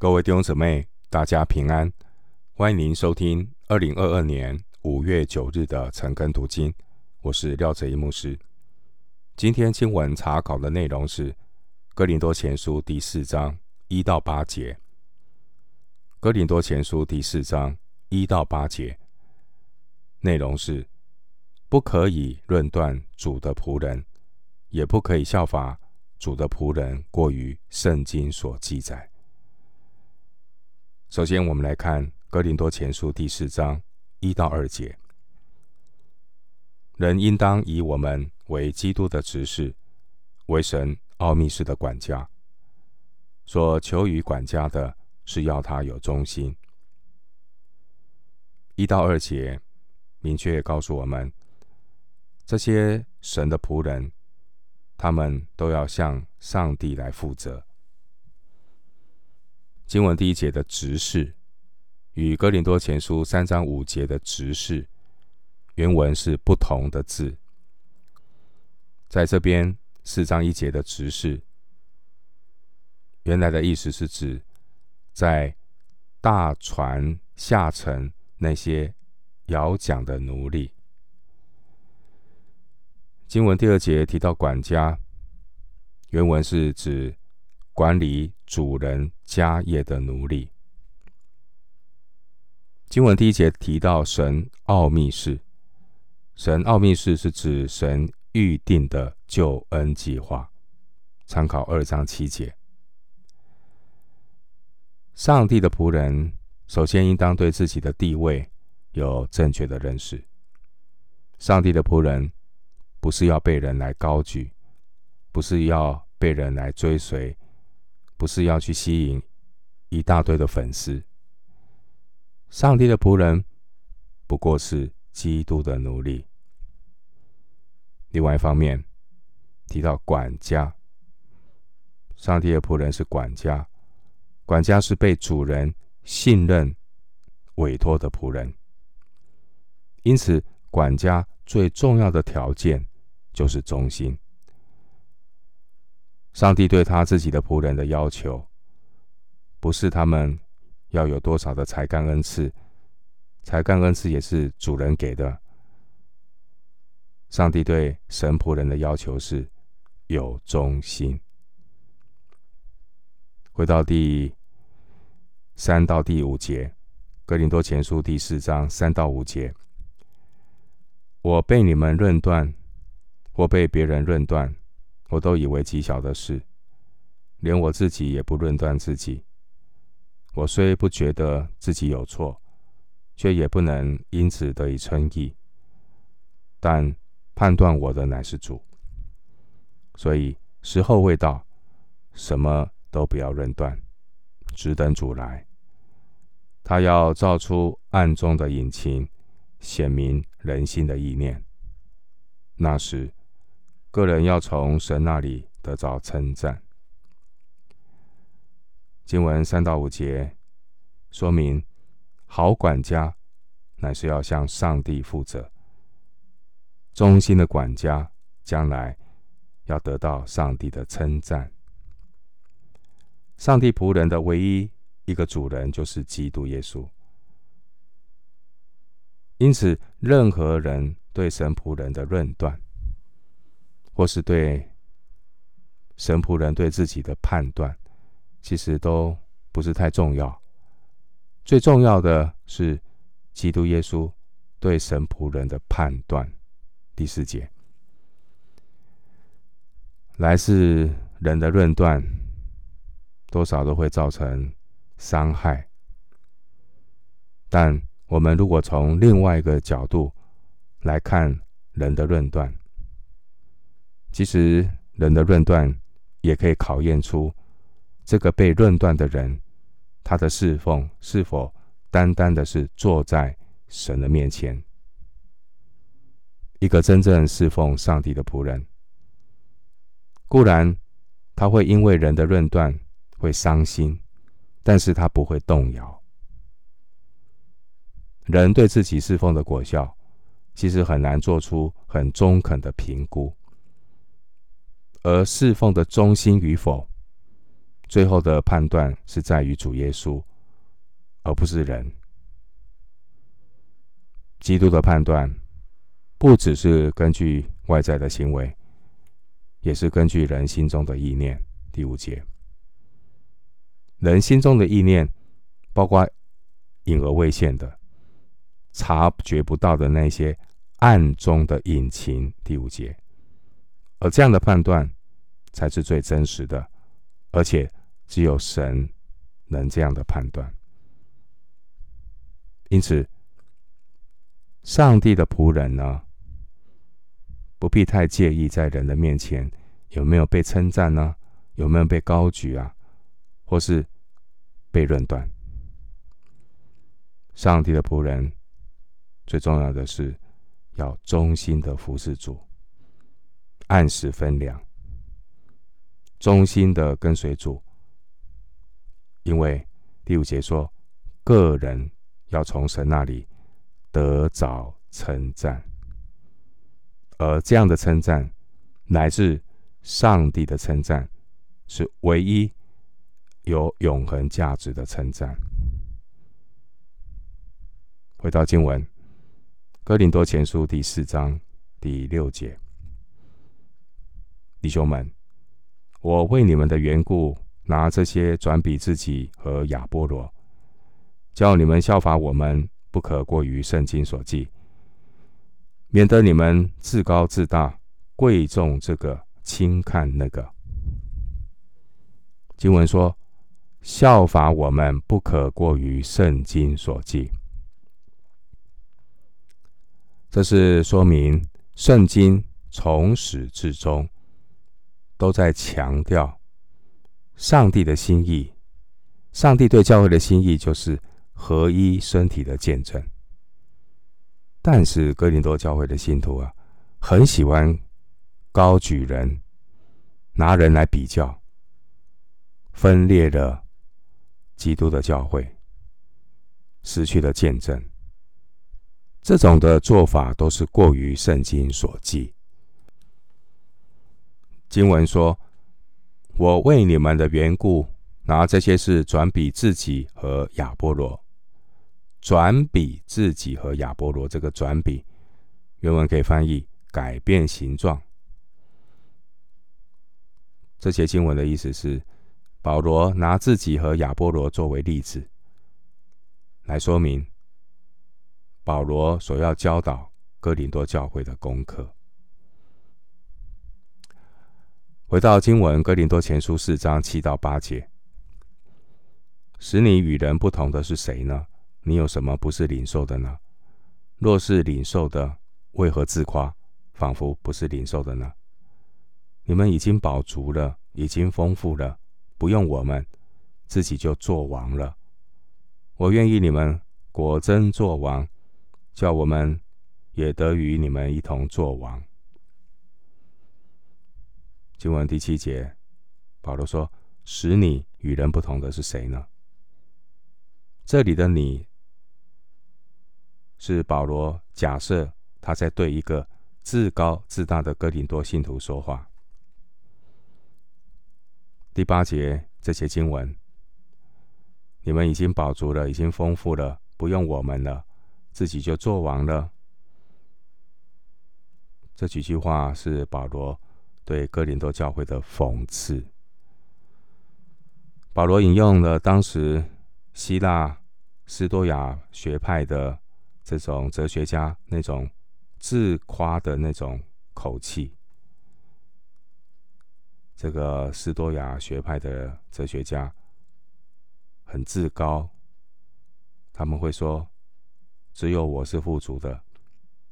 各位弟兄姊妹，大家平安！欢迎您收听二零二二年五月九日的晨更读经。我是廖哲一牧师。今天经文查考的内容是《哥林多前书》第四章一到八节。《哥林多前书》第四章一到八节内容是：不可以论断主的仆人，也不可以效法主的仆人过于圣经所记载。首先，我们来看《哥林多前书》第四章一到二节：人应当以我们为基督的执事，为神奥秘事的管家。所求于管家的，是要他有忠心。一到二节明确告诉我们，这些神的仆人，他们都要向上帝来负责。经文第一节的执事，与哥林多前书三章五节的执事，原文是不同的字。在这边四章一节的执事，原来的意思是指在大船下沉那些摇桨的奴隶。经文第二节提到管家，原文是指。管理主人家业的奴隶。经文第一节提到神奥秘事，神奥秘事是指神预定的救恩计划。参考二章七节。上帝的仆人首先应当对自己的地位有正确的认识。上帝的仆人不是要被人来高举，不是要被人来追随。不是要去吸引一大堆的粉丝。上帝的仆人不过是基督的奴隶。另外一方面提到管家，上帝的仆人是管家，管家是被主人信任委托的仆人。因此，管家最重要的条件就是忠心。上帝对他自己的仆人的要求，不是他们要有多少的才干恩赐，才干恩赐也是主人给的。上帝对神仆人的要求是有忠心。回到第三到第五节，《哥林多前书》第四章三到五节，我被你们论断，或被别人论断。我都以为极小的事，连我自己也不论断自己。我虽不觉得自己有错，却也不能因此得以称义。但判断我的乃是主，所以时候未到，什么都不要论断，只等主来。他要照出暗中的隐情，显明人心的意念。那时。个人要从神那里得着称赞。经文三到五节说明，好管家乃是要向上帝负责，忠心的管家将来要得到上帝的称赞。上帝仆人的唯一一个主人就是基督耶稣，因此任何人对神仆人的论断，或是对神仆人对自己的判断，其实都不是太重要。最重要的是基督耶稣对神仆人的判断。第四节，来自人的论断，多少都会造成伤害。但我们如果从另外一个角度来看人的论断，其实，人的论断也可以考验出这个被论断的人，他的侍奉是否单单的是坐在神的面前。一个真正侍奉上帝的仆人，固然他会因为人的论断会伤心，但是他不会动摇。人对自己侍奉的果效，其实很难做出很中肯的评估。而侍奉的忠心与否，最后的判断是在于主耶稣，而不是人。基督的判断不只是根据外在的行为，也是根据人心中的意念。第五节，人心中的意念，包括隐而未现的、察觉不到的那些暗中的隐情。第五节，而这样的判断才是最真实的，而且。只有神能这样的判断，因此，上帝的仆人呢，不必太介意在人的面前有没有被称赞呢？有没有被高举啊？或是被论断？上帝的仆人最重要的是要忠心的服侍主，按时分粮，忠心的跟随主。因为第五节说，个人要从神那里得着称赞，而这样的称赞乃是上帝的称赞，是唯一有永恒价值的称赞。回到经文，《哥林多前书》第四章第六节，弟兄们，我为你们的缘故。拿这些转比自己和亚波罗，叫你们效法我们，不可过于圣经所记，免得你们自高自大，贵重这个，轻看那个。经文说，效法我们，不可过于圣经所记，这是说明圣经从始至终都在强调。上帝的心意，上帝对教会的心意就是合一身体的见证。但是哥林多教会的信徒啊，很喜欢高举人，拿人来比较，分裂了基督的教会，失去了见证。这种的做法都是过于圣经所记。经文说。我为你们的缘故，拿这些事转比自己和亚波罗。转比自己和亚波罗，这个转比原文可以翻译改变形状。这些经文的意思是，保罗拿自己和亚波罗作为例子，来说明保罗所要教导哥林多教会的功课。回到经文，《哥林多前书》四章七到八节，使你与人不同的是谁呢？你有什么不是领受的呢？若是领受的，为何自夸，仿佛不是领受的呢？你们已经饱足了，已经丰富了，不用我们，自己就作王了。我愿意你们果真作王，叫我们也得与你们一同作王。经文第七节，保罗说：“使你与人不同的是谁呢？”这里的“你”是保罗假设他在对一个自高自大的哥林多信徒说话。第八节这些经文：“你们已经饱足了，已经丰富了，不用我们了，自己就做完了。”这几句话是保罗。对哥林多教会的讽刺，保罗引用了当时希腊斯多亚学派的这种哲学家那种自夸的那种口气。这个斯多亚学派的哲学家很自高，他们会说：“只有我是富足的，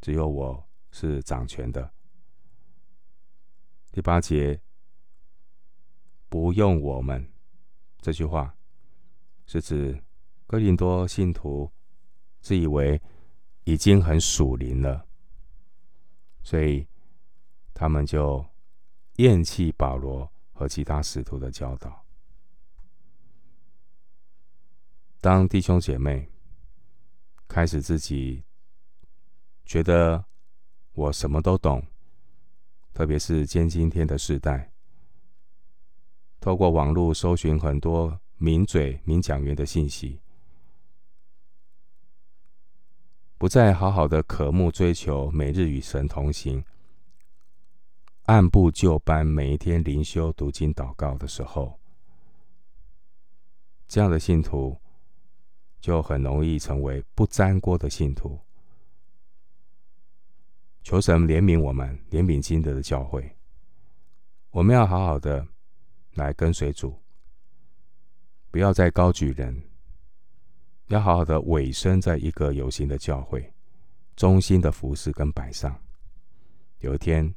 只有我是掌权的。”第八节，不用我们这句话，是指哥林多信徒自以为已经很属灵了，所以他们就厌弃保罗和其他使徒的教导。当弟兄姐妹开始自己觉得我什么都懂。特别是今今天的时代，透过网络搜寻很多名嘴、名讲员的信息，不再好好的渴慕追求每日与神同行，按部就班每一天灵修、读经、祷告的时候，这样的信徒就很容易成为不沾锅的信徒。求神怜悯我们，怜悯今德的教会，我们要好好的。来跟随主，不要再高举人，要好好的委身在一个有形的教会，忠心的服侍跟摆上。有一天，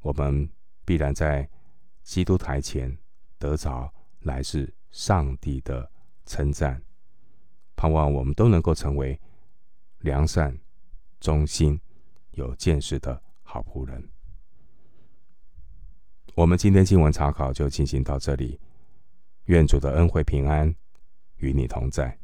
我们必然在基督台前得着来自上帝的称赞。盼望我们都能够成为良善、忠心、有见识的好仆人。我们今天经文查考就进行到这里，愿主的恩惠平安与你同在。